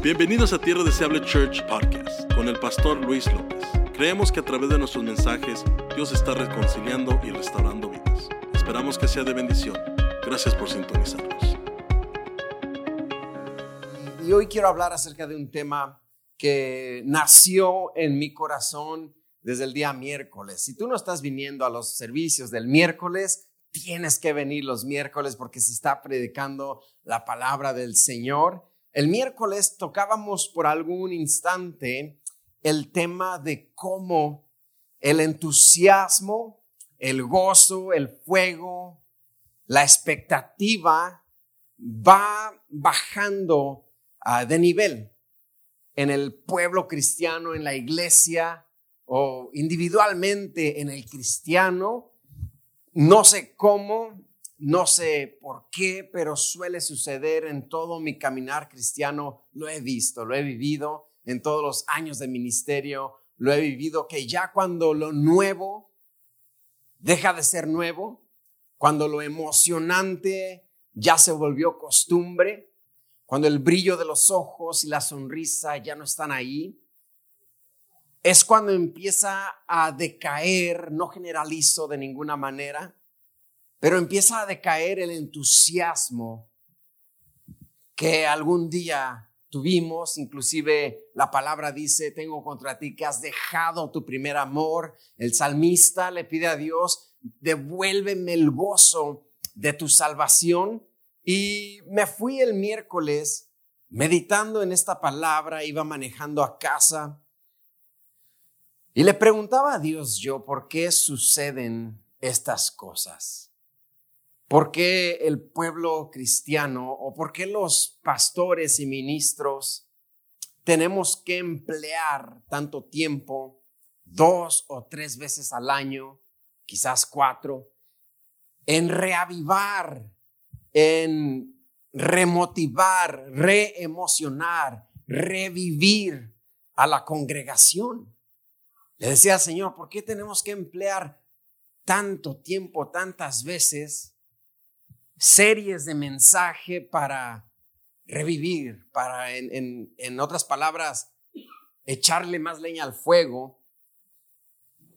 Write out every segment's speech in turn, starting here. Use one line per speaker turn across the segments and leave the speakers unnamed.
Bienvenidos a Tierra Deseable Church Podcast con el pastor Luis López. Creemos que a través de nuestros mensajes Dios está reconciliando y restaurando vidas. Esperamos que sea de bendición. Gracias por sintonizarnos.
Y hoy quiero hablar acerca de un tema que nació en mi corazón desde el día miércoles. Si tú no estás viniendo a los servicios del miércoles, tienes que venir los miércoles porque se está predicando la palabra del Señor. El miércoles tocábamos por algún instante el tema de cómo el entusiasmo, el gozo, el fuego, la expectativa va bajando ah, de nivel en el pueblo cristiano, en la iglesia o individualmente en el cristiano. No sé cómo, no sé por qué, pero suele suceder en todo mi caminar cristiano. Lo he visto, lo he vivido en todos los años de ministerio. Lo he vivido que ya cuando lo nuevo deja de ser nuevo, cuando lo emocionante ya se volvió costumbre, cuando el brillo de los ojos y la sonrisa ya no están ahí, es cuando empieza a decaer, no generalizo de ninguna manera, pero empieza a decaer el entusiasmo que algún día tuvimos, inclusive la palabra dice, tengo contra ti que has dejado tu primer amor. El salmista le pide a Dios, devuélveme el gozo de tu salvación. Y me fui el miércoles meditando en esta palabra, iba manejando a casa y le preguntaba a Dios yo, ¿por qué suceden estas cosas? ¿Por qué el pueblo cristiano o por qué los pastores y ministros tenemos que emplear tanto tiempo, dos o tres veces al año, quizás cuatro, en reavivar, en remotivar, reemocionar, revivir a la congregación? Le decía Señor, ¿por qué tenemos que emplear tanto tiempo, tantas veces? Series de mensaje para revivir, para, en, en, otras palabras, echarle más leña al fuego,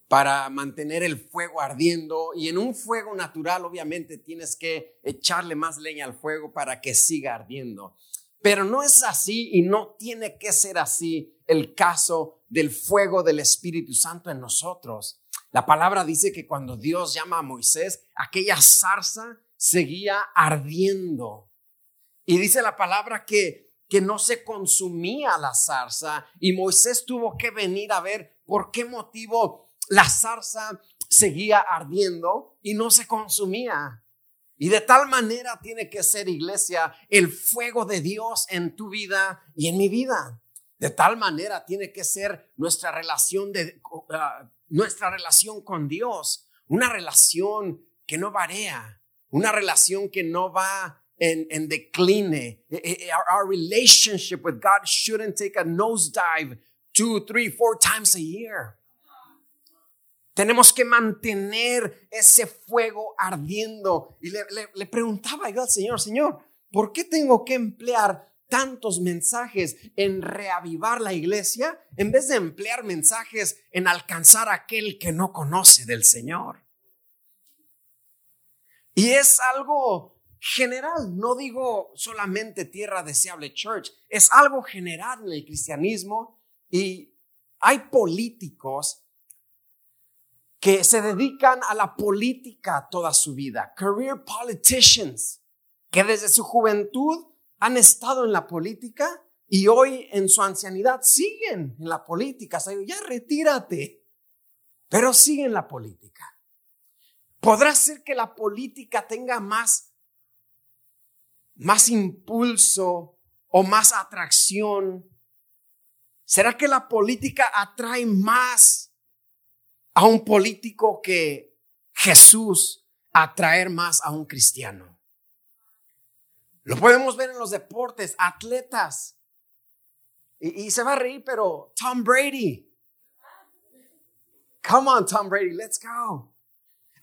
para mantener el fuego ardiendo. Y en un fuego natural, obviamente, tienes que echarle más leña al fuego para que siga ardiendo. Pero no es así y no tiene que ser así el caso del fuego del Espíritu Santo en nosotros. La palabra dice que cuando Dios llama a Moisés, aquella zarza seguía ardiendo. Y dice la palabra que, que no se consumía la zarza y Moisés tuvo que venir a ver por qué motivo la zarza seguía ardiendo y no se consumía. Y de tal manera tiene que ser, iglesia, el fuego de Dios en tu vida y en mi vida. De tal manera tiene que ser nuestra relación, de, uh, nuestra relación con Dios, una relación que no varía, una relación que no va en, en decline. Eh, eh, eh, our, our, relationship with God shouldn't take a nosedive two, three, four times a year. Tenemos que mantener ese fuego ardiendo. Y le, le, le preguntaba yo al Señor, Señor, ¿por qué tengo que emplear tantos mensajes en reavivar la iglesia en vez de emplear mensajes en alcanzar a aquel que no conoce del Señor? Y es algo general, no digo solamente Tierra Deseable Church, es algo general en el cristianismo y hay políticos que se dedican a la política toda su vida, career politicians, que desde su juventud han estado en la política y hoy en su ancianidad siguen en la política. ya retírate, pero siguen la política. ¿Podrá ser que la política tenga más, más impulso o más atracción? ¿Será que la política atrae más a un político que Jesús atraer más a un cristiano? Lo podemos ver en los deportes, atletas. Y, y, se va a reír, pero Tom Brady. Come on, Tom Brady, let's go.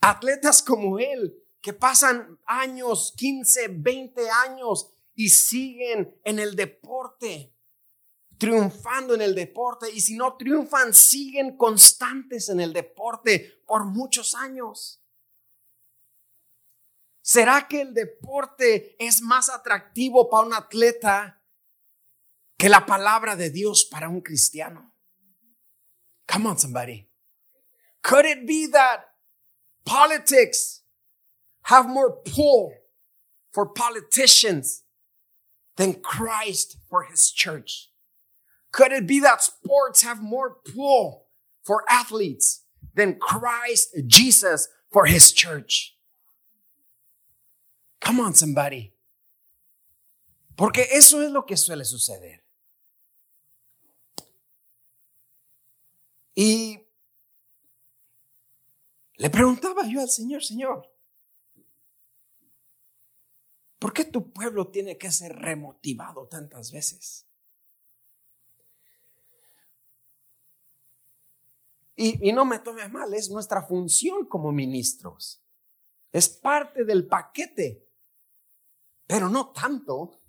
Atletas como él, que pasan años, 15, 20 años y siguen en el deporte. triunfando en el deporte y si no triunfan, siguen constantes en el deporte por muchos años. ¿Será que el deporte es más atractivo para un atleta que la palabra de Dios para un cristiano? Come on, somebody. Could it be that politics have more pull for politicians than Christ for his church? Could it be that sports have more pull for athletes than Christ Jesus for his church? Come on, somebody. Porque eso es lo que suele suceder. Y le preguntaba yo al Señor, Señor, ¿por qué tu pueblo tiene que ser remotivado tantas veces? Y, no me tome mal, es nuestra función como ministros. Es parte del paquete, pero no tanto.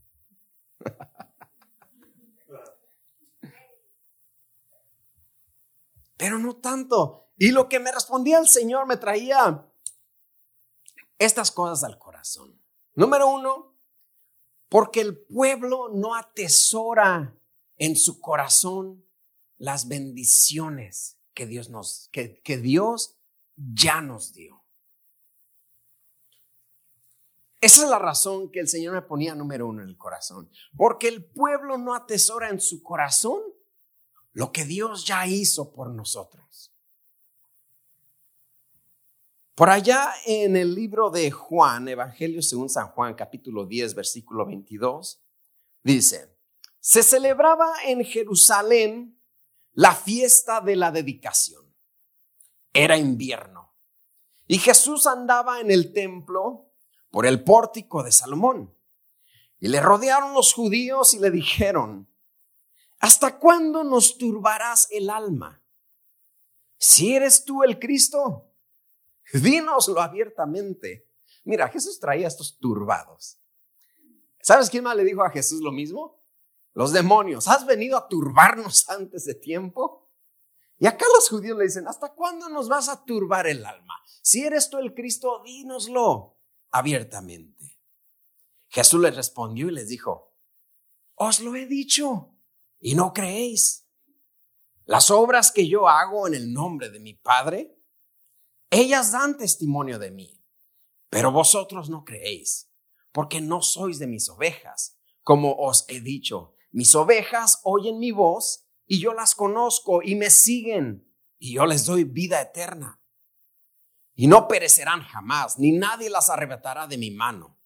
pero no tanto. Y lo que me respondía el Señor me traía estas cosas al corazón. Número uno, porque el pueblo no atesora en su corazón las bendiciones que Dios nos, que, Dios ya nos dio. Esa es la razón que el Señor me ponía número uno en el corazón. Porque el pueblo no atesora en su corazón lo que Dios ya hizo por nosotros. Por allá en el libro de Juan, Evangelio según San Juan, capítulo 10, versículo 22, dice, se celebraba en Jerusalén la fiesta de la dedicación. Era invierno. Y Jesús andaba en el templo por el pórtico de Salomón. Y le rodearon los judíos y le dijeron, ¿hasta cuándo nos turbarás el alma? Si eres tú el Cristo, dínoslo abiertamente. Mira, Jesús traía estos turbados. ¿Sabes quién más le dijo a Jesús lo mismo? Los demonios, ¿has venido a turbarnos antes de tiempo? Y acá los judíos le dicen, ¿hasta cuándo nos vas a turbar el alma? Si eres tú el Cristo, dínoslo abiertamente. Jesús les respondió y les dijo, os lo he dicho y no creéis. Las obras que yo hago en el nombre de mi Padre, ellas dan testimonio de mí, pero vosotros no creéis, porque no sois de mis ovejas, como os he dicho. Mis ovejas oyen mi voz y yo las conozco y me siguen y yo les doy vida eterna. Y no perecerán jamás, ni nadie las arrebatará de mi mano.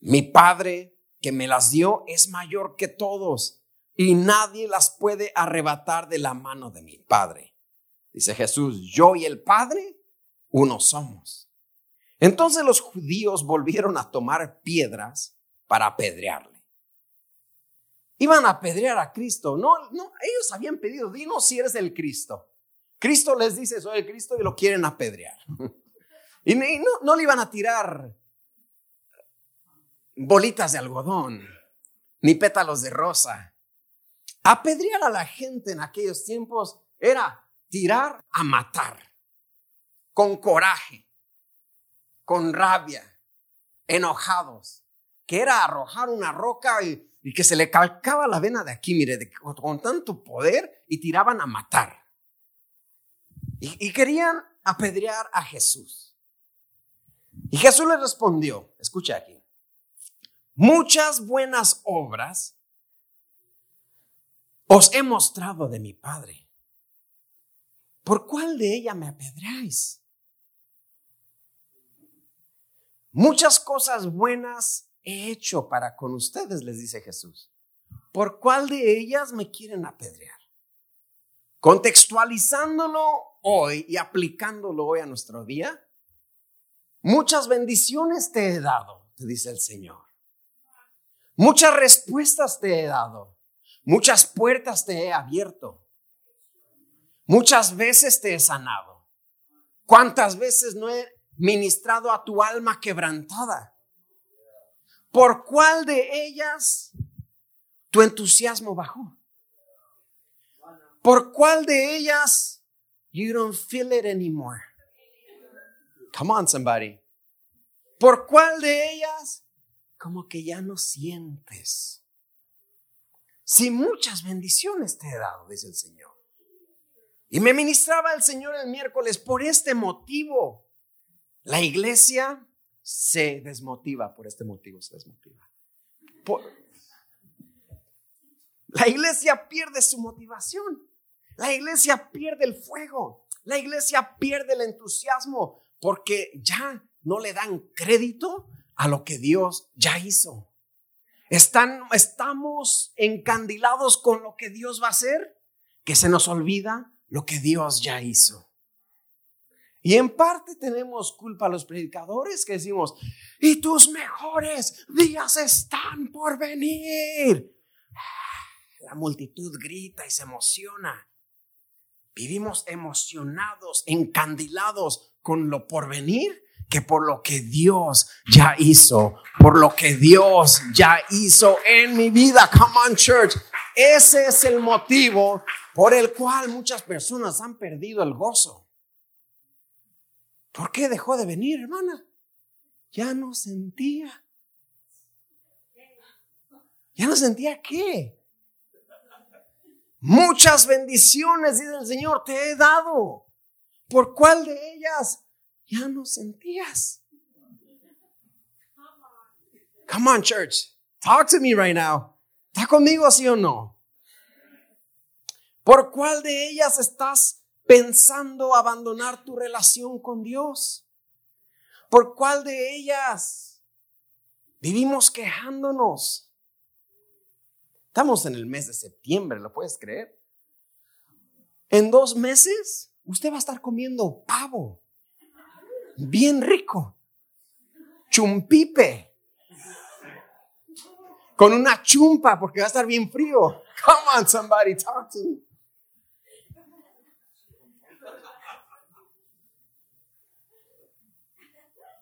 Mi Padre que me las dio es mayor que todos y nadie las puede arrebatar de la mano de mi Padre. Dice Jesús, yo y el Padre uno somos. Entonces los judíos volvieron a tomar piedras para apedrearle. Iban a apedrear a Cristo. No, no, ellos habían pedido, dinos si eres el Cristo. Cristo les dice, soy el Cristo y lo quieren apedrear. Y no, no le iban a tirar bolitas de algodón, ni pétalos de rosa. Apedrear a la gente en aquellos tiempos era tirar a matar, con coraje, con rabia, enojados, que era arrojar una roca y que se le calcaba la vena de aquí, mire, de, con tanto poder y tiraban a matar. Y, y querían apedrear a Jesús. Y Jesús le respondió, escucha aquí, muchas buenas obras os he mostrado de mi Padre. ¿Por cuál de ella me apedreáis? Muchas cosas buenas he hecho para con ustedes, les dice Jesús. ¿Por cuál de ellas me quieren apedrear? Contextualizándolo hoy y aplicándolo hoy a nuestro día, muchas bendiciones te he dado, te dice el Señor. Muchas respuestas te he dado. Muchas puertas te he abierto. Muchas veces te he sanado. ¿Cuántas veces no he ministrado a tu alma quebrantada? ¿Por cuál de ellas tu entusiasmo bajó? ¿Por cuál de ellas you don't feel it anymore? Come on, somebody. ¿Por cuál de ellas como que ya no sientes? Si muchas bendiciones te he dado, dice el Señor. Y me ministraba el Señor el miércoles por este motivo. La iglesia se desmotiva, por este motivo se desmotiva. La iglesia pierde su motivación. La iglesia pierde el fuego. La iglesia pierde el entusiasmo porque ya no le dan crédito a lo que Dios ya hizo. Están, estamos encandilados con lo que Dios va a hacer, que se nos olvida lo que Dios ya hizo. Y en parte tenemos culpa a los predicadores que decimos, y tus mejores días están por venir. La multitud grita y se emociona. Vivimos emocionados, encandilados con lo por venir que por lo que Dios ya hizo, por lo que Dios ya hizo en mi vida. Come on, church. Ese es el motivo por el cual muchas personas han perdido el gozo. ¿Por qué dejó de venir, hermana? Ya no sentía. Ya no sentía qué. Muchas bendiciones, dice el Señor, te he dado. ¿Por cuál de ellas ya no sentías? Come on, church. Talk to me right now. ¿Está conmigo, sí o no? ¿Por cuál de ellas estás pensando abandonar tu relación con Dios? ¿Por cuál de ellas vivimos quejándonos? Estamos en el mes de septiembre, ¿lo puedes creer? En dos meses usted va a estar comiendo pavo, bien rico, chumpipe, con una chumpa porque va a estar bien frío. Come on, somebody, talk to me.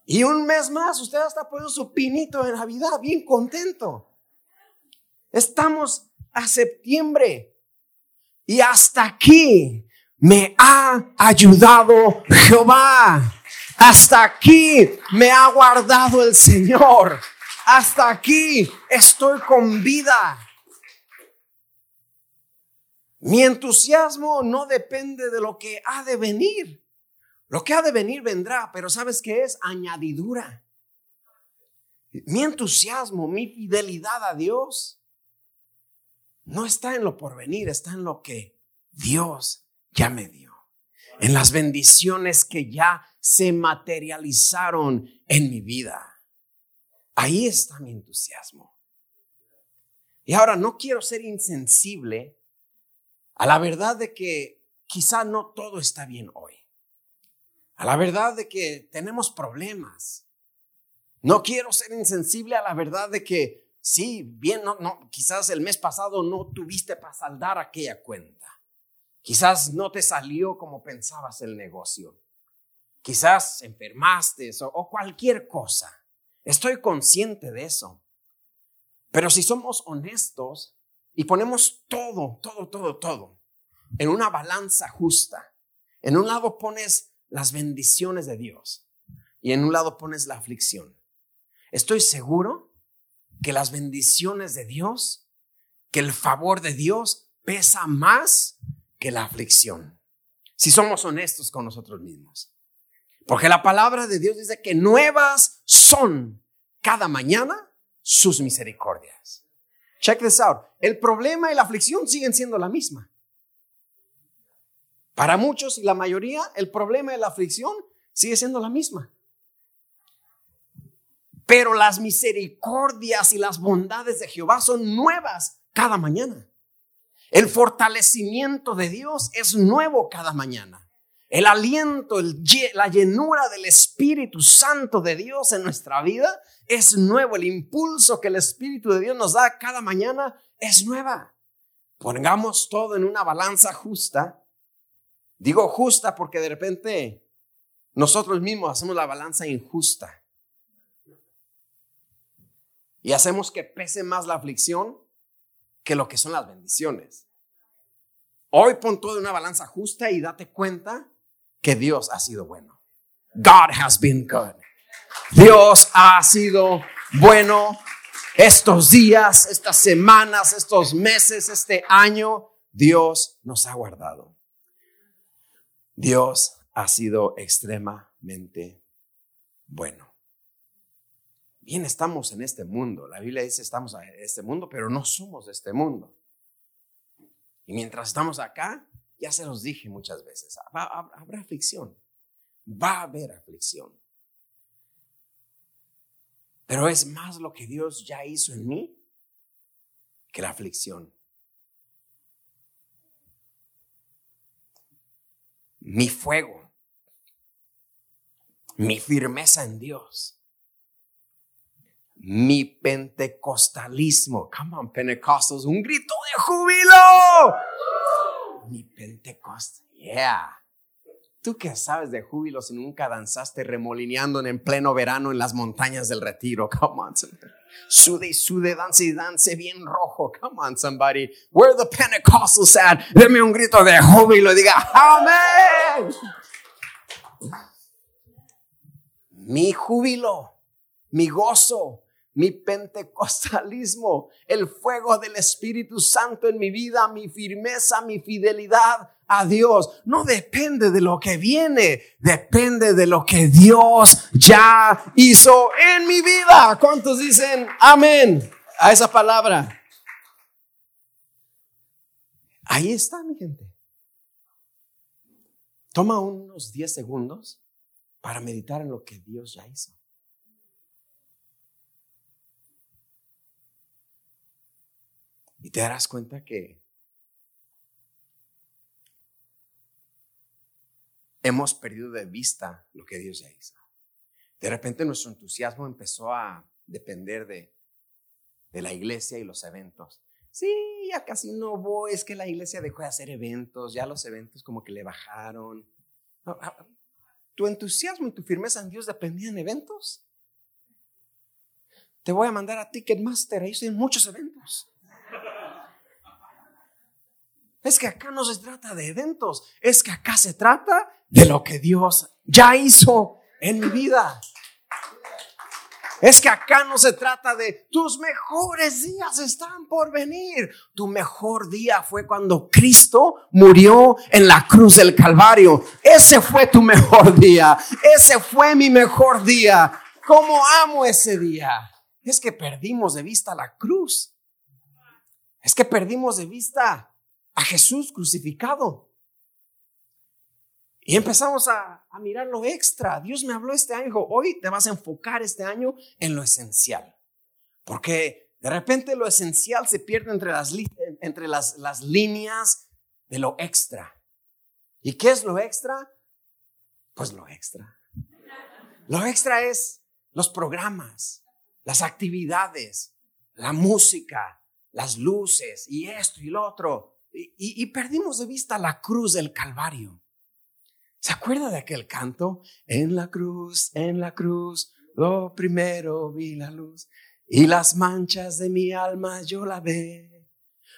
Y un mes más, usted está poniendo su pinito de Navidad, bien contento. Estamos a septiembre y hasta aquí me ha ayudado Jehová. Hasta aquí me ha guardado el Señor. Hasta aquí estoy con vida. Mi entusiasmo no depende de lo que ha de venir. Lo que ha de venir vendrá, pero ¿sabes qué es? Añadidura. Mi entusiasmo, mi fidelidad a Dios no está en lo por venir, está en lo que Dios ya me dio. En las bendiciones que ya se materializaron en mi vida. Ahí está mi entusiasmo. Y ahora no quiero ser insensible a la verdad de que quizá no todo está bien hoy a la verdad de que tenemos problemas. No quiero ser insensible a la verdad de que sí, bien, no, no, quizás el mes pasado no tuviste para saldar aquella cuenta. Quizás no te salió como pensabas el negocio. Quizás enfermaste o, o cualquier cosa. Estoy consciente de eso. Pero si somos honestos y ponemos todo, todo, todo, todo en una balanza justa, en un lado pones las bendiciones de Dios y en un lado pones la aflicción. Estoy seguro que las bendiciones de Dios, que el favor de Dios pesa más que la aflicción. Si somos honestos con nosotros mismos. Porque la palabra de Dios dice que nuevas son cada mañana sus misericordias. Check this out. El problema y la aflicción siguen siendo la misma. Para muchos y la mayoría, el problema de la aflicción sigue siendo la misma. Pero las misericordias y las bondades de Jehová son nuevas cada mañana. El fortalecimiento de Dios es nuevo cada mañana. El aliento, la llenura del Espíritu Santo de Dios en nuestra vida es nuevo. El impulso que el Espíritu de Dios nos da cada mañana es nueva. Pongamos todo en una balanza justa Digo justa porque de repente nosotros mismos hacemos la balanza injusta. Y hacemos que pese más la aflicción que lo que son las bendiciones. Hoy pon todo en una balanza justa y date cuenta que Dios ha sido bueno. God has been good. Dios ha sido bueno estos días, estas semanas, estos meses, este año. Dios nos ha guardado. Dios ha sido extremadamente bueno. Bien, estamos en este mundo. La Biblia dice estamos en este mundo, pero no somos de este mundo. Y mientras estamos acá, ya se los dije muchas veces, habrá aflicción, va a haber aflicción. Pero es más lo que Dios ya hizo en mí que la aflicción. Mi fuego, mi firmeza en Dios, mi pentecostalismo. Come on, Pentecostals, un grito de júbilo. Mi pentecostal, yeah. ¿Tú qué sabes de júbilo si nunca danzaste remolineando en pleno verano en las montañas del retiro? Come on, somebody. Sude y sude, dance y dance bien rojo. Come on, somebody. Where the Pentecostals at? Deme un grito de júbilo y diga, amén. Mi júbilo, mi gozo, mi pentecostalismo, el fuego del Espíritu Santo en mi vida, mi firmeza, mi fidelidad a Dios, no depende de lo que viene, depende de lo que Dios ya hizo en mi vida. ¿Cuántos dicen amén a esa palabra? Ahí está, mi gente. Toma unos 10 segundos para meditar en lo que Dios ya hizo. Y te darás cuenta que hemos perdido de vista lo que Dios ya hizo. De repente nuestro entusiasmo empezó a depender de, la iglesia y los eventos. Sí, ya casi no voy, es que la iglesia dejó de hacer eventos, ya los eventos como que le bajaron. Ah, ¿Tu entusiasmo y tu firmeza en Dios dependían de eventos? Te voy a mandar a Ticketmaster, ahí estoy en muchos eventos. Es que acá no se trata de eventos, es que acá se trata de lo que Dios ya hizo en mi vida. Es que acá no se trata de tus mejores días están por venir. Tu mejor día fue cuando Cristo murió en la cruz del Calvario. Ese fue tu mejor día. Ese fue mi mejor día. ¿Cómo amo ese día? Es que perdimos de vista la cruz. Es que perdimos de vista a Jesús crucificado. Y empezamos a, mirar lo extra. Dios me habló este año, hoy te vas a enfocar este año en lo esencial. Porque de repente lo esencial se pierde entre las, entre las líneas de lo extra. ¿Y qué es lo extra? Pues lo extra. Lo extra es los programas, las actividades, la música, las luces y esto y lo otro y, perdimos de vista la cruz del Calvario. ¿Se acuerda de aquel canto? En la cruz, en la cruz, lo primero vi la luz y las manchas de mi alma yo la ve.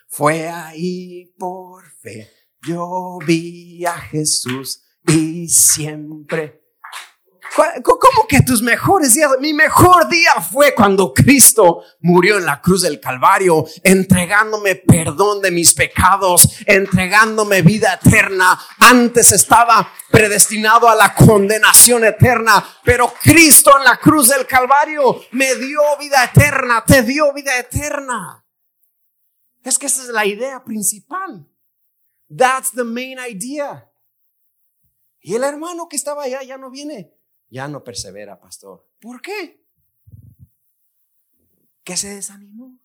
Fue ahí por fe, yo vi a Jesús y siempre ¿Cómo que tus mejores días? Mi mejor día fue cuando Cristo murió en la cruz del Calvario, entregándome perdón de mis pecados, entregándome vida eterna. Antes estaba predestinado a la condenación eterna, pero Cristo en la cruz del Calvario me dio vida eterna, te dio vida eterna. Es que esa es la idea principal. That's the main idea. Y el hermano que estaba allá ya no viene ya no persevera, pastor. ¿Por qué? ¿Que se desanimó?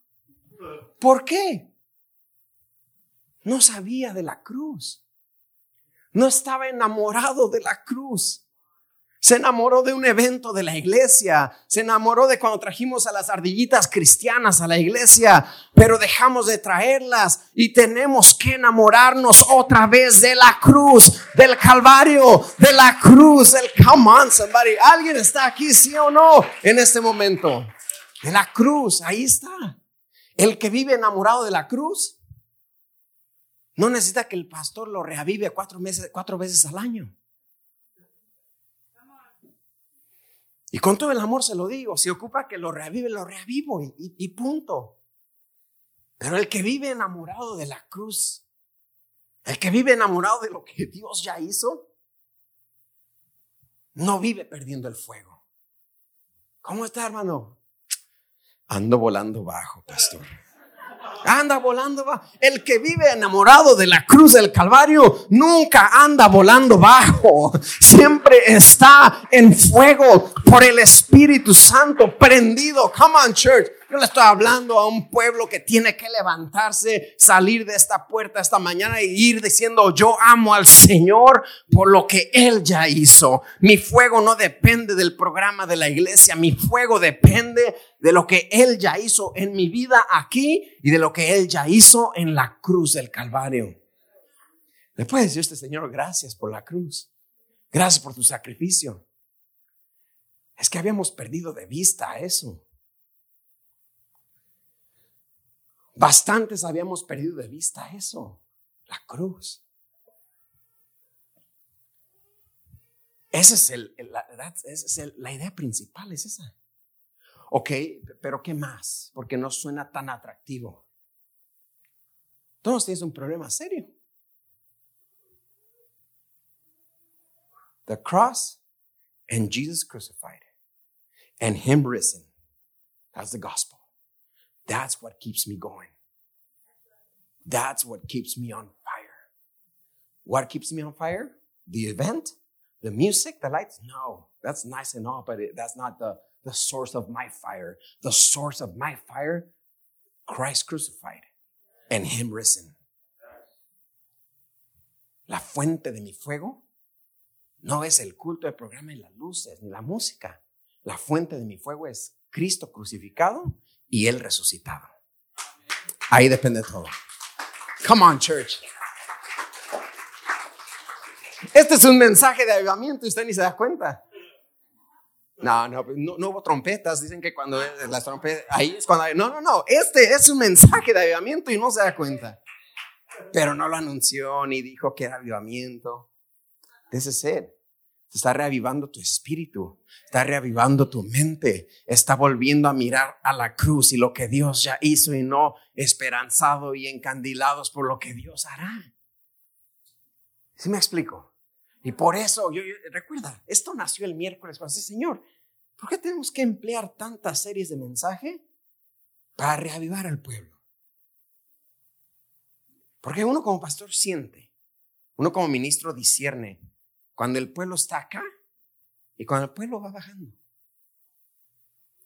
¿Por qué? No sabía de la cruz. No estaba enamorado de la cruz. Se enamoró de un evento de la iglesia. Se enamoró de cuando trajimos a las ardillitas cristianas a la iglesia, pero dejamos de traerlas y tenemos que enamorarnos otra vez de la cruz, del Calvario, de la cruz, del come on somebody. ¿Alguien está aquí, sí o no, en este momento? De la cruz, ahí está. El que vive enamorado de la cruz No necesita que el pastor lo reavive cuatro, meses, cuatro veces al año. Y con todo el amor se lo digo, si ocupa que lo reavive, lo reavivo y, y punto. Pero el que vive enamorado de la cruz, el que vive enamorado de lo que Dios ya hizo, no vive perdiendo el fuego. ¿Cómo está, hermano? Ando volando bajo, pastor. Anda volando. El que vive enamorado de la cruz del Calvario nunca anda volando bajo. Siempre está en fuego por el Espíritu Santo prendido. Come on, church. Yo le estoy hablando a un pueblo que tiene que levantarse, salir de esta puerta esta mañana y ir diciendo, yo amo al Señor por lo que Él ya hizo. Mi fuego no depende del programa de la iglesia, mi fuego depende de lo que Él ya hizo en mi vida aquí y de lo que Él ya hizo en la cruz del Calvario. Le puede decir este Señor, gracias por la cruz. Gracias por tu sacrificio. Es que habíamos perdido de vista eso. Bastantes habíamos perdido de vista eso, la cruz. Esa es, el, la, es la idea principal, es esa. Ok, pero ¿qué más? Porque no suena tan atractivo. Todos tienes un problema serio. The cross and Jesus crucified and Him risen. That's the gospel. That's what keeps me going. That's what keeps me on fire. What keeps me on fire? The event, the music, the lights? No, that's nice and all, but it, that's not the, the source of my fire. The source of my fire, Christ crucified and Him risen. La fuente de mi fuego no es el culto, el programa y las luces, ni la música. La fuente de mi fuego es Cristo crucificado y Él resucitado. Ahí depende todo. Come on, church. Este es un mensaje de avivamiento y usted ni se da cuenta. No, no, no, hubo trompetas. Dicen que cuando las trompetas, ahí es cuando. no, no, no. Este es un mensaje de avivamiento y no se da cuenta. Pero no lo anunció ni dijo que era avivamiento. Ese es it está reavivando tu espíritu, está reavivando tu mente, está volviendo a mirar a la cruz y lo que Dios ya hizo y no esperanzado y encandilados por lo que Dios hará. ¿Sí me explico? Y por eso, yo, recuerda, esto nació el miércoles dice, Señor, ¿por qué tenemos que emplear tantas series de mensaje para reavivar al pueblo? Porque uno como pastor siente, uno como ministro discierne cuando el pueblo está acá y cuando el pueblo va bajando.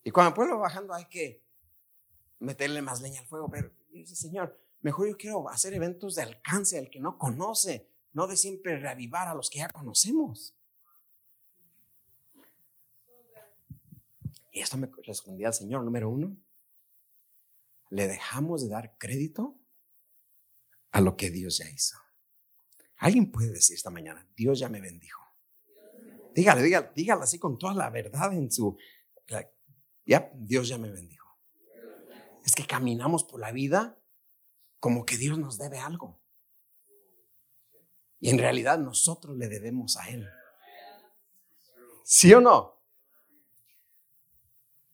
Y cuando el pueblo va bajando hay que meterle más leña al fuego. Pero dice, Señor, mejor yo quiero hacer eventos de alcance al que no conoce, no de siempre reavivar a los que ya conocemos. Y esto me respondía al Señor, número uno. Le dejamos de dar crédito a lo que Dios ya hizo. Alguien puede decir esta mañana, Dios ya me bendijo. Dígale, dígale, dígale así con toda la verdad en su... Ya, Dios ya me bendijo. Es que caminamos por la vida como que Dios nos debe algo. Y en realidad nosotros le debemos a Él. ¿Sí o no?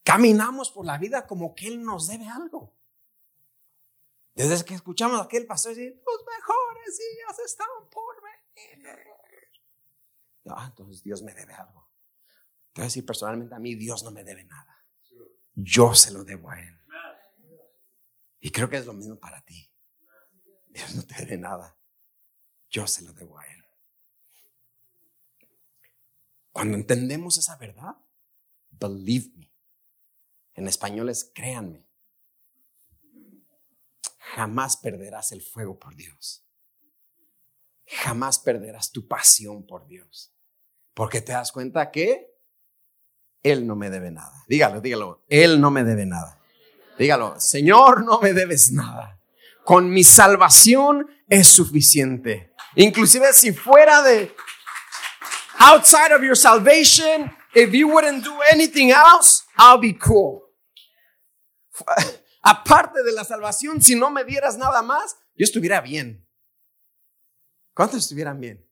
Caminamos por la vida como que Él nos debe algo. Desde que escuchamos a aquel pastor decir, los mejores días están por venir. Ah, entonces Dios me debe algo. Te voy a decir personalmente a mí, Dios no me debe nada. Yo se lo debo a Él. Y creo que es lo mismo para ti. Dios no te debe nada. Yo se lo debo a Él. Cuando entendemos esa verdad, believe me. En español es créanme jamás perderás el fuego por Dios. Jamás perderás tu pasión por Dios. Porque te das cuenta que Él no me debe nada. Dígalo, dígalo. Él no me debe nada. Dígalo, Señor, no me debes nada. Con mi salvación es suficiente. Inclusive si fuera de outside of your salvation, if you wouldn't do anything else, I'll be cool aparte de la salvación, si no me dieras nada más, yo estuviera bien. ¿Cuántos estuvieran bien?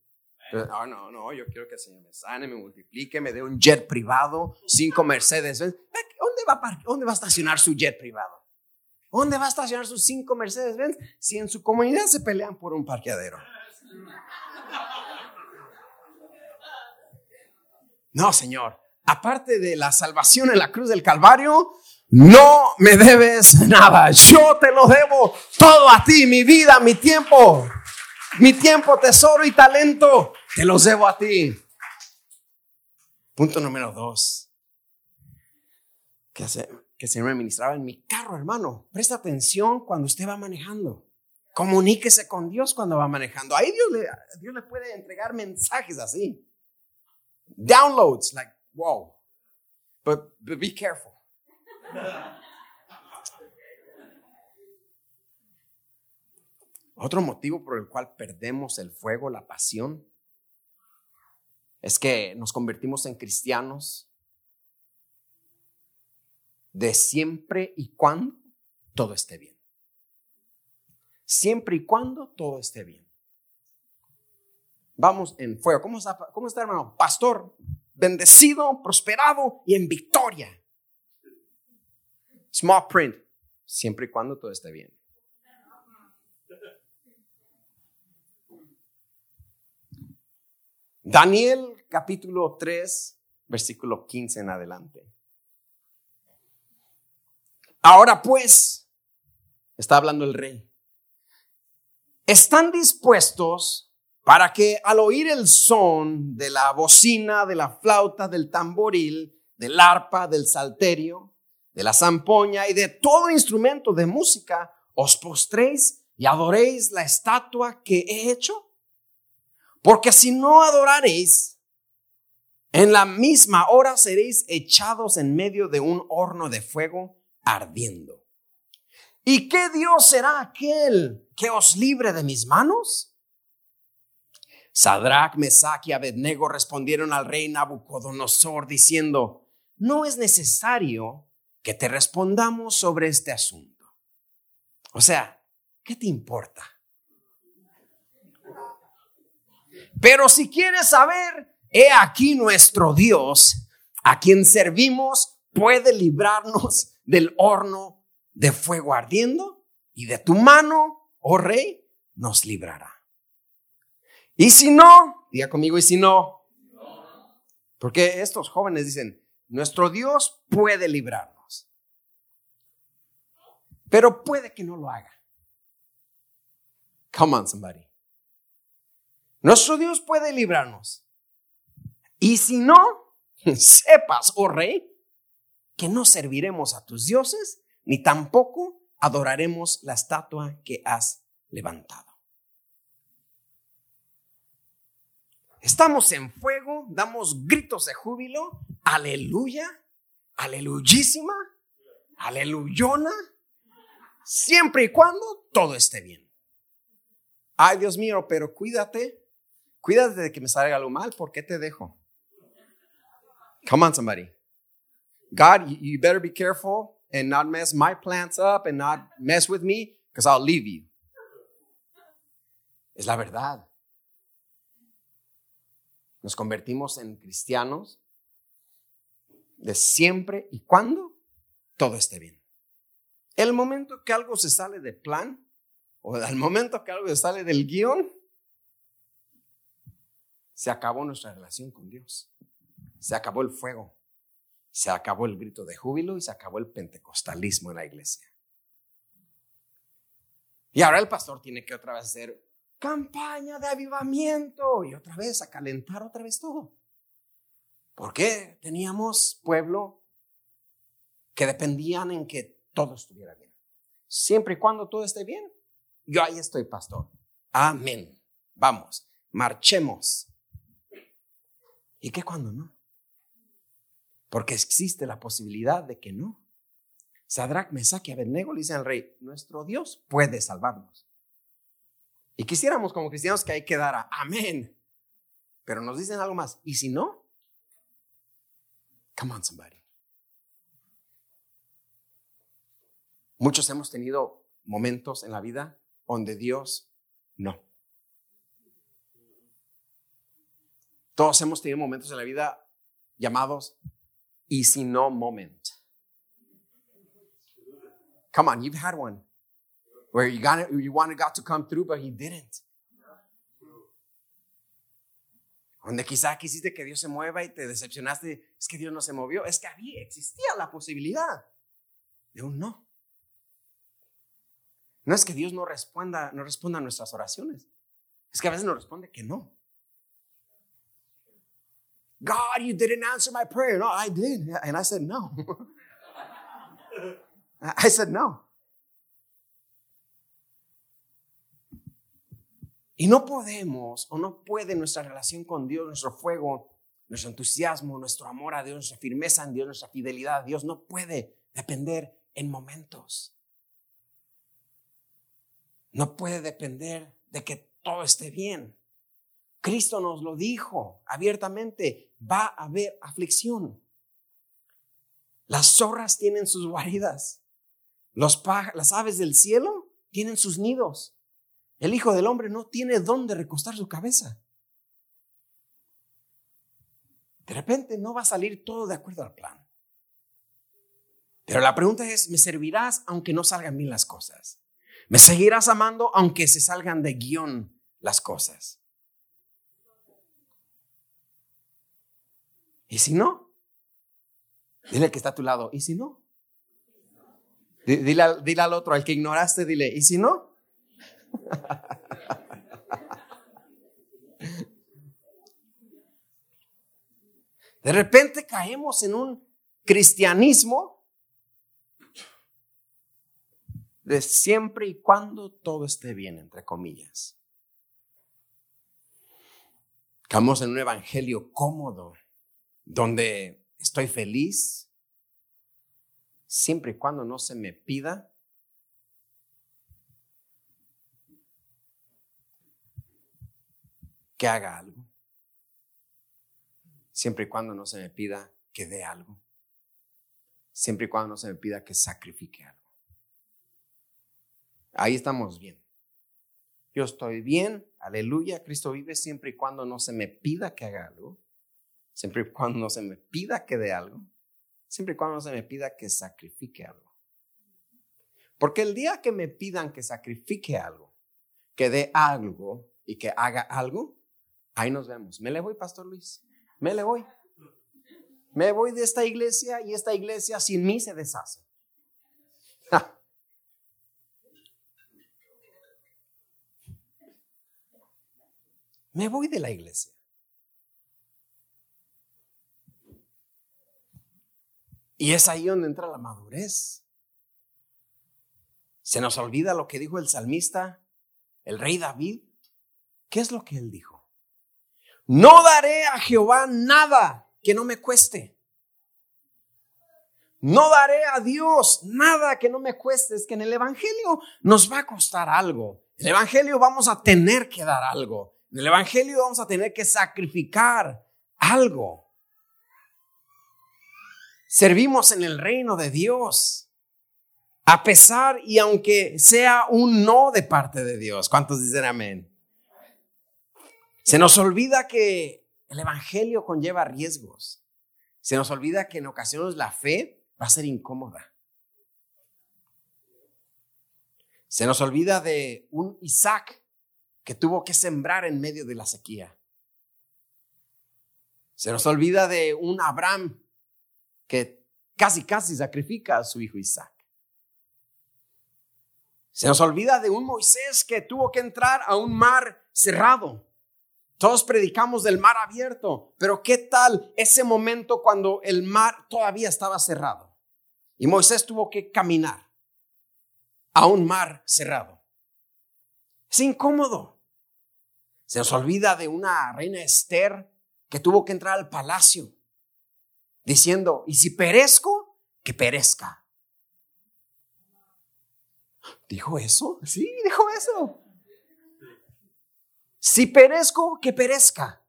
No, no, no, yo quiero que el Señor me sane, me multiplique, me dé un jet privado, cinco Mercedes. ¿Dónde va, a, ¿Dónde va a estacionar su jet privado? ¿Dónde va a estacionar sus cinco Mercedes Benz si en su comunidad se pelean por un parqueadero? No, Señor. Aparte de la salvación en la cruz del Calvario, no me debes nada. Yo te lo debo todo a ti, mi vida, mi tiempo, mi tiempo, tesoro y talento. Te los debo a ti. Punto número dos. Que, hace, que Señor me ministraba en mi carro, hermano. Presta atención cuando usted va manejando. Comuníquese con Dios cuando va manejando. Ahí Dios le, Dios le puede entregar mensajes así downloads, like, wow. But, but be careful. Otro motivo por el cual perdemos el fuego, la pasión, es que nos convertimos en cristianos de siempre y cuando todo esté bien. Siempre y cuando todo esté bien vamos en fuego. ¿Cómo está, hermano? Pastor, bendecido, prosperado y en victoria. Small print, siempre y cuando todo esté bien. Daniel capítulo 3, versículo 15 en adelante. Ahora pues, está hablando el rey, están dispuestos para que al oír el son de la bocina, de la flauta, del tamboril, del arpa, del salterio, de la zampoña y de todo instrumento de música, os postréis y adoréis la estatua que he hecho? Porque si no adoraréis, en la misma hora seréis echados en medio de un horno de fuego ardiendo. ¿Y qué Dios será aquel que os libre de mis manos? Sadrach, Mesach y Abednego respondieron al rey Nabucodonosor diciendo, no es necesario que te respondamos sobre este asunto. O sea, ¿qué te importa? Pero si quieres saber, he aquí nuestro Dios, a quien servimos, puede librarnos del horno de fuego ardiendo y de tu mano, oh rey, nos librará. Y si no, diga conmigo, y si no, porque estos jóvenes dicen, nuestro Dios puede librarnos, pero puede que no lo haga. Come on, somebody. Nuestro Dios puede librarnos. Y si no, sepas, oh rey, que no serviremos a tus dioses, ni tampoco adoraremos la estatua que has levantado. Estamos en fuego, damos gritos de júbilo, aleluya, aleluyísima, aleluyona, siempre y cuando todo esté bien. Ay, Dios mío, pero cuídate, cuídate de que me salga algo mal, ¿por qué te dejo? Come on, somebody. God, you better be careful and not mess my plants up and not mess with me because I'll leave you. Es la verdad. Nos convertimos en cristianos de siempre y cuando todo esté bien. El momento que algo se sale de plan o el momento que algo se sale del guion, se acabó nuestra relación con Dios. Se acabó el fuego. Se acabó el grito de júbilo y se acabó el pentecostalismo en la iglesia. Y ahora el pastor tiene que otra vez hacer campaña de avivamiento y otra vez a calentar otra vez todo. ¿Por qué? Teníamos pueblo que dependían en que todo estuviera bien. Siempre y cuando todo esté bien, yo ahí estoy, pastor. Amén. Vamos, marchemos. ¿Y qué cuando no? Porque existe la posibilidad de que no. Sadrach, Mesach y Abednego le dicen al rey, nuestro Dios puede salvarnos. Y quisiéramos como cristianos que ahí quedara, amén. Pero nos dicen algo más. ¿Y si no? Come on, somebody. Muchos hemos tenido momentos en la vida donde Dios no. Todos hemos tenido momentos en la vida llamados y si no moment. Come on, you've had one where you got you wanted God to come through, but He didn't. Donde quizá quisiste que Dios se mueva y te decepcionaste, es que Dios no se movió, es que había, existía la posibilidad de un no. No es que Dios no responda, no responda a nuestras oraciones, es que a veces nos responde que no. God, you didn't answer my prayer. No, I did. And I said no. I said no. Y no podemos o no puede nuestra relación con Dios, nuestro fuego, nuestro entusiasmo, nuestro amor a Dios, nuestra firmeza en Dios, nuestra fidelidad a Dios, no puede depender en momentos. No puede depender de que todo esté bien. Cristo nos lo dijo abiertamente, va a haber aflicción. Las zorras tienen sus guaridas, las aves del cielo tienen sus nidos. El Hijo del Hombre no tiene dónde recostar su cabeza. De repente no va a salir todo de acuerdo al plan. Pero la pregunta es, ¿me servirás aunque no salgan bien las cosas? ¿Me seguirás amando aunque se salgan de guion las cosas? ¿Y si no? Dile que está a tu lado, ¿y si no? Dile, dile al otro, al que ignoraste, dile, ¿y si no? De repente caemos en un cristianismo de siempre y cuando todo esté bien, entre comillas. Caemos en un evangelio cómodo, donde estoy feliz, siempre y cuando no se me pida que haga algo, siempre y cuando no se me pida que dé algo, siempre y cuando no se me pida que sacrifique algo. Ahí estamos bien. Yo estoy bien, aleluya, Cristo vive siempre y cuando no se me pida que haga algo, siempre y cuando se me pida que dé algo, siempre y cuando se me pida que sacrifique algo. Porque el día que me pidan que sacrifique algo, que dé algo y que haga algo, Ahí nos vemos. Me le voy, Pastor Luis. Me le voy. Me voy de esta iglesia y esta iglesia sin mí se deshace. Me voy de la iglesia. Y es ahí donde entra la madurez. Se nos olvida lo que dijo el salmista, el rey David. ¿Qué es lo que él dijo? No daré a Jehová nada que no me cueste. No daré a Dios nada que no me cueste. Es que en el Evangelio nos va a costar algo. En el Evangelio vamos a tener que dar algo. En el Evangelio vamos a tener que sacrificar algo. Servimos en el reino de Dios. A pesar y aunque sea un no de parte de Dios. ¿Cuántos dicen amén? Se nos olvida que el Evangelio conlleva riesgos. Se nos olvida que en ocasiones la fe va a ser incómoda. Se nos olvida de un Isaac que tuvo que sembrar en medio de la sequía. Se nos olvida de un Abraham que casi, casi sacrifica a su hijo Isaac. Se nos olvida de un Moisés que tuvo que entrar a un mar cerrado todos predicamos del mar abierto, pero ¿qué tal ese momento cuando el mar todavía estaba cerrado? Y Moisés tuvo que caminar a un mar cerrado. Es incómodo. Se nos olvida de una reina Esther que tuvo que entrar al palacio diciendo, y si perezco, que perezca. ¿Dijo eso? Sí, dijo eso. Si perezco, que perezca.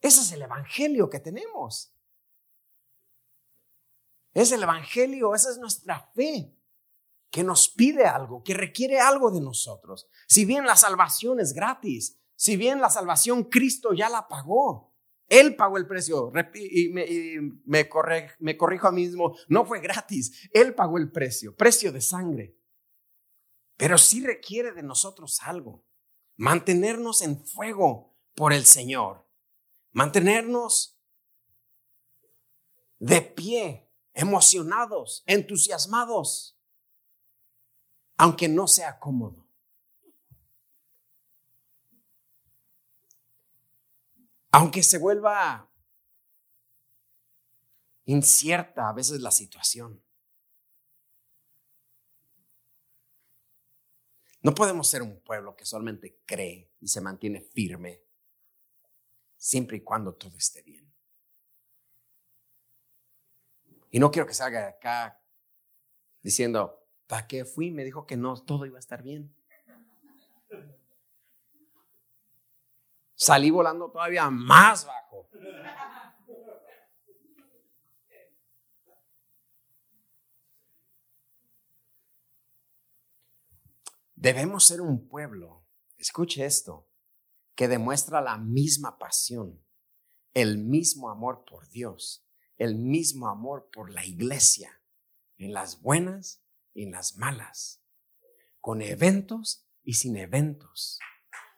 Ese es el Evangelio que tenemos. Es el Evangelio, esa es nuestra fe, que nos pide algo, que requiere algo de nosotros. Si bien la salvación es gratis, si bien la salvación Cristo ya la pagó. Él pagó el precio. Y me, me, me corrijo a mí mismo, no fue gratis. Él pagó el precio, precio de sangre. Pero sí requiere de nosotros algo. Mantenernos en fuego por el Señor. Mantenernos de pie, emocionados, entusiasmados, aunque no sea cómodo. Aunque se vuelva incierta a veces la situación. No podemos ser un pueblo que solamente cree y se mantiene firme siempre y cuando todo esté bien. Y no quiero que salga de acá diciendo, ¿para qué fui? Me dijo que no, todo iba a estar bien. Salí volando todavía más bajo. Debemos ser un pueblo, escuche esto, que demuestra la misma pasión, el mismo amor por Dios, el mismo amor por la iglesia, en las buenas y en las malas, con eventos y sin eventos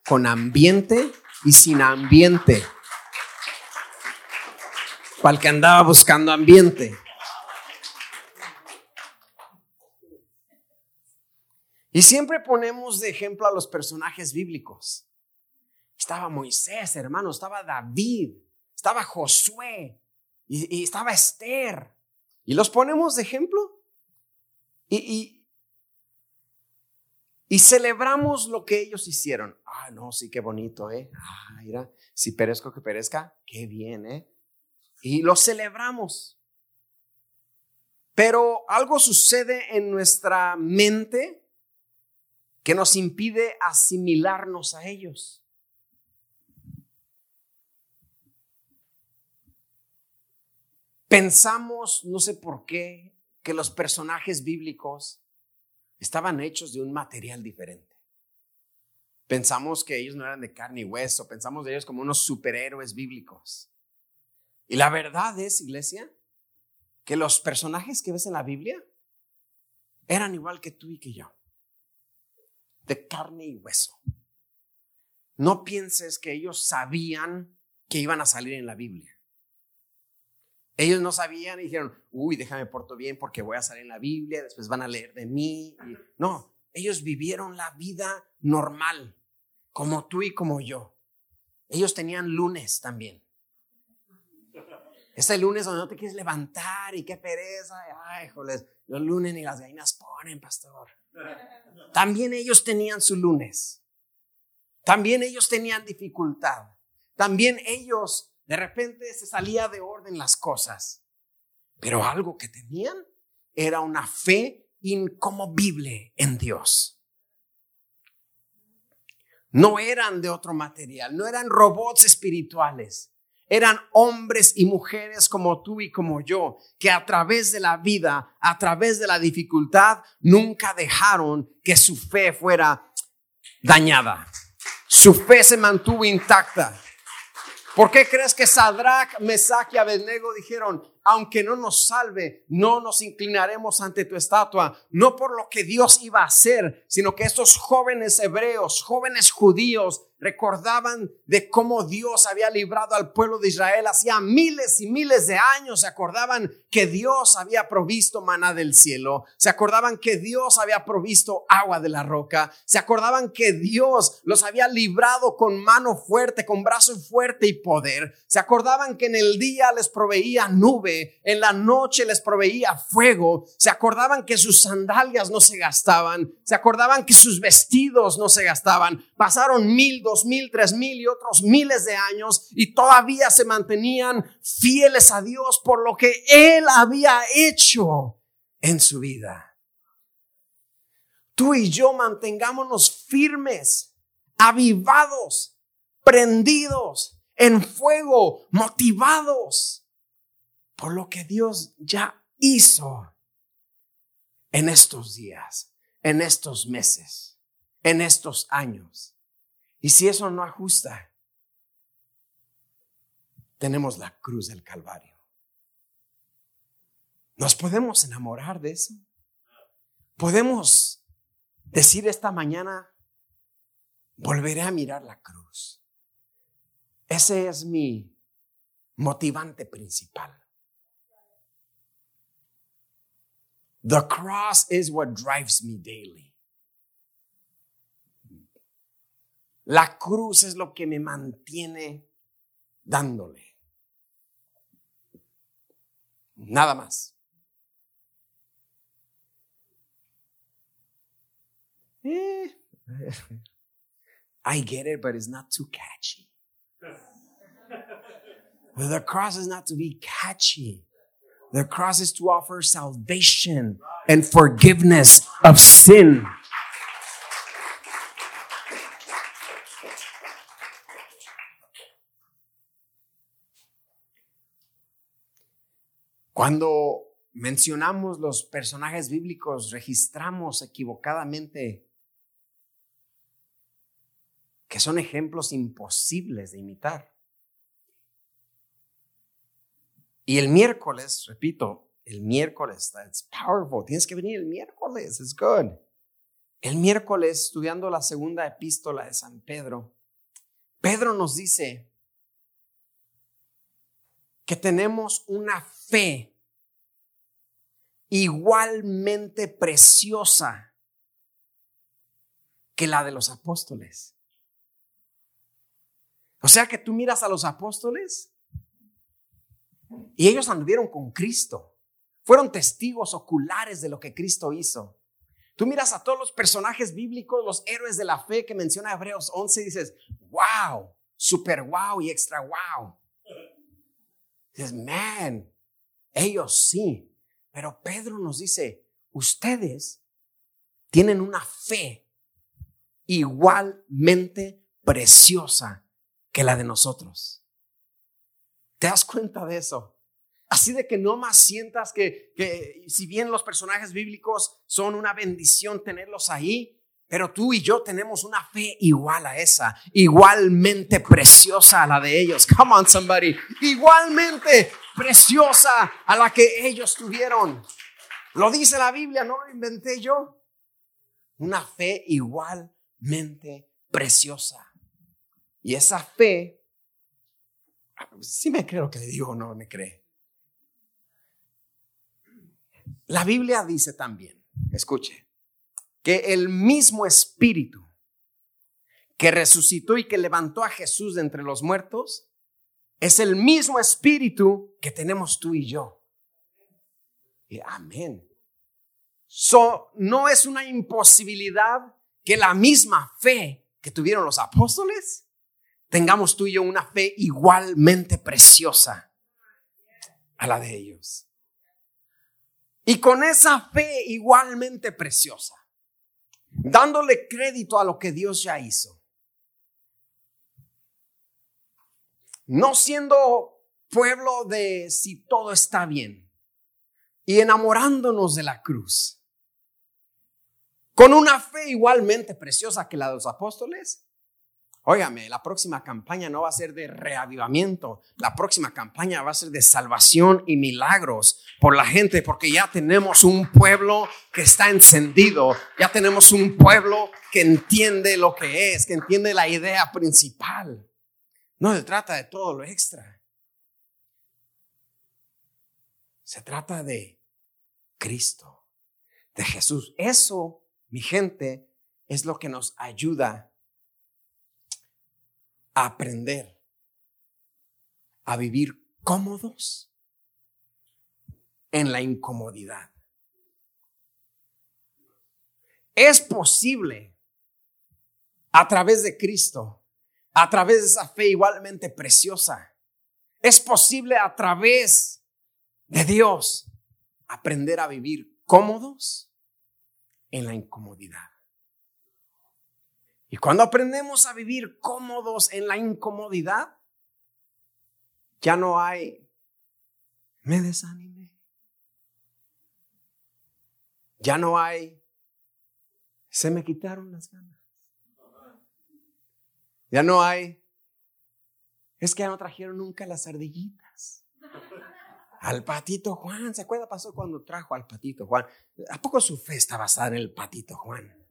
con ambiente y sin ambiente. Para el que andaba buscando ambiente. Y siempre ponemos de ejemplo a los personajes bíblicos. Estaba Moisés, hermano, estaba David, estaba Josué y, estaba Esther. Y los ponemos de ejemplo. Y, y, y celebramos lo que ellos hicieron. Ah, no, sí, qué bonito, ¿eh? Ah, mira, si perezco que perezca, qué bien, ¿eh? Y lo celebramos. Pero algo sucede en nuestra mente que nos impide asimilarnos a ellos. Pensamos, no sé por qué, que los personajes bíblicos estaban hechos de un material diferente. Pensamos que ellos no eran de carne y hueso, pensamos de ellos como unos superhéroes bíblicos. Y la verdad es, iglesia, que los personajes que ves en la Biblia eran igual que tú y que yo, de carne y hueso. No pienses que ellos sabían que iban a salir en la Biblia. Ellos no sabían y dijeron, uy, déjame porto bien porque voy a salir en la Biblia, después van a leer de mí. no, ellos vivieron la vida normal, como tú y como yo. Ellos tenían lunes también. Ese lunes donde no te quieres levantar y qué pereza. Ay, joles, los lunes ni las gallinas ponen, pastor. También ellos tenían su lunes. También ellos tenían dificultad. También ellos de repente se salía de orden las cosas. Pero algo que tenían era una fe incomovible en Dios. No eran de otro material, no eran robots espirituales. Eran hombres y mujeres como tú y como yo, que a través de la vida, a través de la dificultad, nunca dejaron que su fe fuera dañada. Su fe se mantuvo intacta. ¿Por qué crees que Sadrach, Mesach y Abednego dijeron, aunque no nos salve, no nos inclinaremos ante tu estatua, no por lo que Dios iba a hacer, sino que estos jóvenes hebreos, jóvenes judíos, recordaban de cómo Dios había librado al pueblo de Israel hacía miles y miles de años, se acordaban que Dios había provisto maná del cielo, se acordaban que Dios había provisto agua de la roca, se acordaban que Dios los había librado con mano fuerte, con brazo fuerte y poder, se acordaban que en el día les proveía en la noche les proveía fuego, se acordaban que sus sandalias no se gastaban, se acordaban que sus vestidos no se gastaban, pasaron mil, dos mil, tres mil y otros miles de años y todavía se mantenían fieles a Dios por lo que Él había hecho en su vida. Tú y yo mantengámonos firmes, avivados, prendidos, en fuego, motivados por lo que Dios ya hizo en estos días, en estos meses, en estos años. Y si eso no ajusta, tenemos la cruz del Calvario. ¿Nos podemos enamorar de eso? ¿Podemos decir esta mañana, volveré a mirar la cruz? Ese es mi motivante principal. The cross is what drives me daily. La cruz es lo que me mantiene dándole. Nada más. Eh, I get it, but it's not too catchy. The cross is not to be catchy. The cross is to offer salvation and forgiveness of sin. Cuando mencionamos los personajes bíblicos, registramos equivocadamente que son ejemplos imposibles de imitar. Y el miércoles, repito, el miércoles, it's powerful. Tienes que venir el miércoles, it's good. El miércoles, estudiando la segunda epístola de San Pedro, Pedro nos dice que tenemos una fe igualmente preciosa que la de los apóstoles. O sea que tú miras a los apóstoles y ellos anduvieron con Cristo. Fueron testigos oculares de lo que Cristo hizo. Tú miras a todos los personajes bíblicos, los héroes de la fe que menciona Hebreos 11 y dices, wow, super wow y extra wow. Dices, man, ellos sí. Pero Pedro nos dice, ustedes tienen una fe igualmente preciosa que la de nosotros. ¿Te das cuenta de eso? Así de que no más sientas que, que si bien los personajes bíblicos son una bendición tenerlos ahí, pero tú y yo tenemos una fe igual a esa, igualmente preciosa a la de ellos. Come on, somebody. Igualmente preciosa a la que ellos tuvieron. Lo dice la Biblia, no lo inventé yo. Una fe igualmente preciosa. Y esa fe, si me creo que le digo no me cree. La Biblia dice también, escuche, que el mismo espíritu que resucitó y que levantó a Jesús de entre los muertos es el mismo espíritu que tenemos tú y yo. Y amén. So, no es una imposibilidad que la misma fe que tuvieron los apóstoles tengamos tú y yo una fe igualmente preciosa a la de ellos. Y con esa fe igualmente preciosa, dándole crédito a lo que Dios ya hizo. No siendo pueblo de si todo está bien y enamorándonos de la cruz. Con una fe igualmente preciosa que la de los apóstoles, Óigame, la próxima campaña no va a ser de reavivamiento, la próxima campaña va a ser de salvación y milagros por la gente, porque ya tenemos un pueblo que está encendido, ya tenemos un pueblo que entiende lo que es, que entiende la idea principal. No se trata de todo lo extra. Se trata de Cristo, de Jesús. Eso, mi gente, es lo que nos ayuda aprender a vivir cómodos en la incomodidad. Es posible a través de Cristo, a través de esa fe igualmente preciosa. Es posible a través de Dios aprender a vivir cómodos en la incomodidad. Y cuando aprendemos a vivir cómodos en la incomodidad, ya no hay, me desanimé. Ya no hay, se me quitaron las ganas. Ya no hay. Es que ya no trajeron nunca las ardillitas. Al patito Juan, ¿se acuerda? Pasó cuando trajo al patito Juan. ¿A poco su fe está basada en el patito Juan?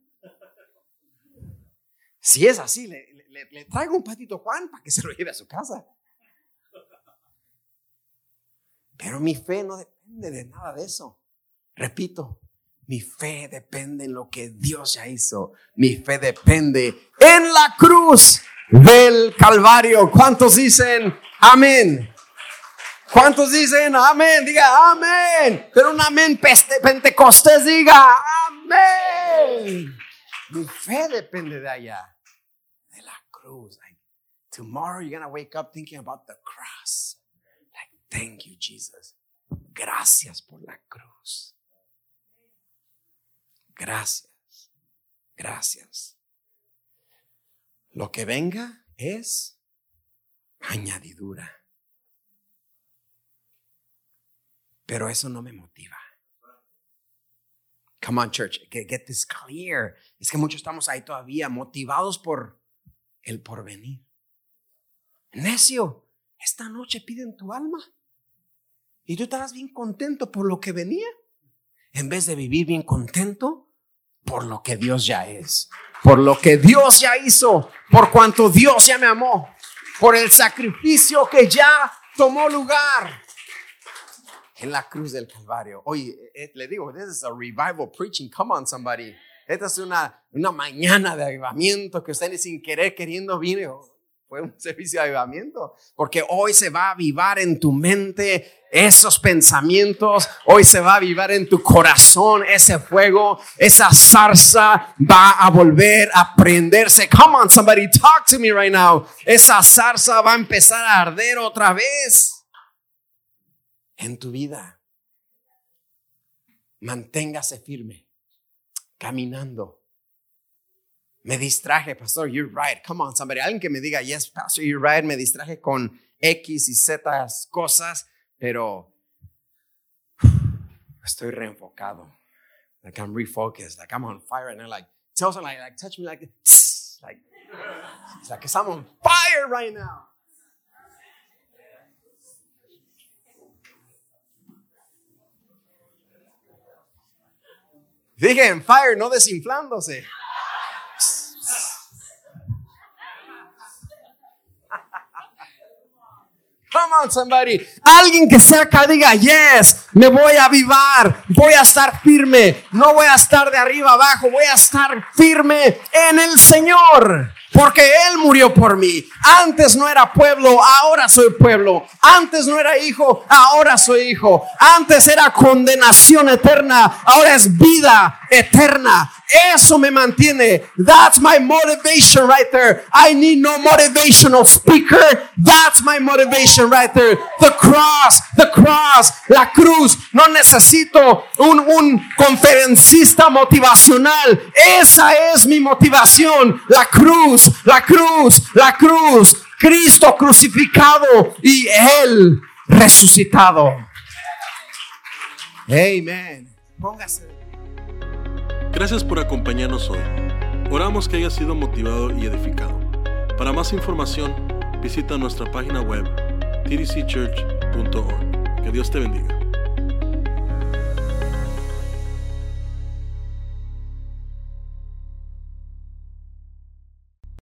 Si es así, le, traigo un patito Juan para que se lo lleve a su casa. Pero mi fe no depende de nada de eso. Repito, mi fe depende en lo que Dios ya hizo. Mi fe depende en la cruz del Calvario. ¿Cuántos dicen amén? ¿Cuántos dicen amén? Diga amén. Pero un amén pentecostés diga amén. Mi fe depende de allá, cruz. tomorrow you're to wake up thinking about the cross. Like, thank you, Jesus. Gracias por la cruz. Gracias. Gracias. Lo que venga es añadidura. Pero eso no me motiva. Come on, church, get, get this clear. Es que muchos estamos ahí todavía motivados por el porvenir. Necio, esta noche piden tu alma. Y tú estabas bien contento por lo que venía, en vez de vivir bien contento por lo que Dios ya es, por lo que Dios ya hizo, por cuanto Dios ya me amó, por el sacrificio que ya tomó lugar en la cruz del Calvario. Oye, eh, le digo, this is a revival preaching. Come on, somebody. Esta es una, una mañana de avivamiento que ustedes sin querer, queriendo vino fue un servicio de avivamiento, porque hoy se va a avivar en tu mente esos pensamientos, hoy se va a avivar en tu corazón ese fuego, esa zarza va a volver a prenderse. Come on, somebody talk to me right now. Esa zarza va a empezar a arder otra vez en tu vida. Manténgase firme, caminando me distraje, pastor, you're right. Come on, somebody. Alguien que me diga, yes, pastor, you're right. Me distraje con X y Z cosas, pero estoy reenfocado. Like I'm refocused. Like I'm on fire and I'm like, tell someone, like, like touch me like, like, it's like I'm on fire right now. Dije en fire, no desinflándose. Come on, somebody. Alguien que sea acá diga, yes, me voy a avivar, voy a estar firme, no voy a estar de arriba abajo, voy a estar firme en el Señor. Porque Él murió por mí. Antes no era pueblo, ahora soy pueblo. Antes no era hijo, ahora soy hijo. Antes era condenación eterna, ahora es vida eterna. Eso me mantiene. That's my motivation right there. I need no motivational speaker. That's my motivation right there. The cross, the cross, la cruz. No necesito un, un conferencista motivacional. Esa es mi motivación. La cruz, la cruz, la cruz. Cristo crucificado y Él resucitado. Amen. Póngase.
Gracias por acompañarnos hoy. Oramos que haya sido motivado y edificado. Para más información, visita nuestra página web tdcchurch.org. Que Dios te bendiga.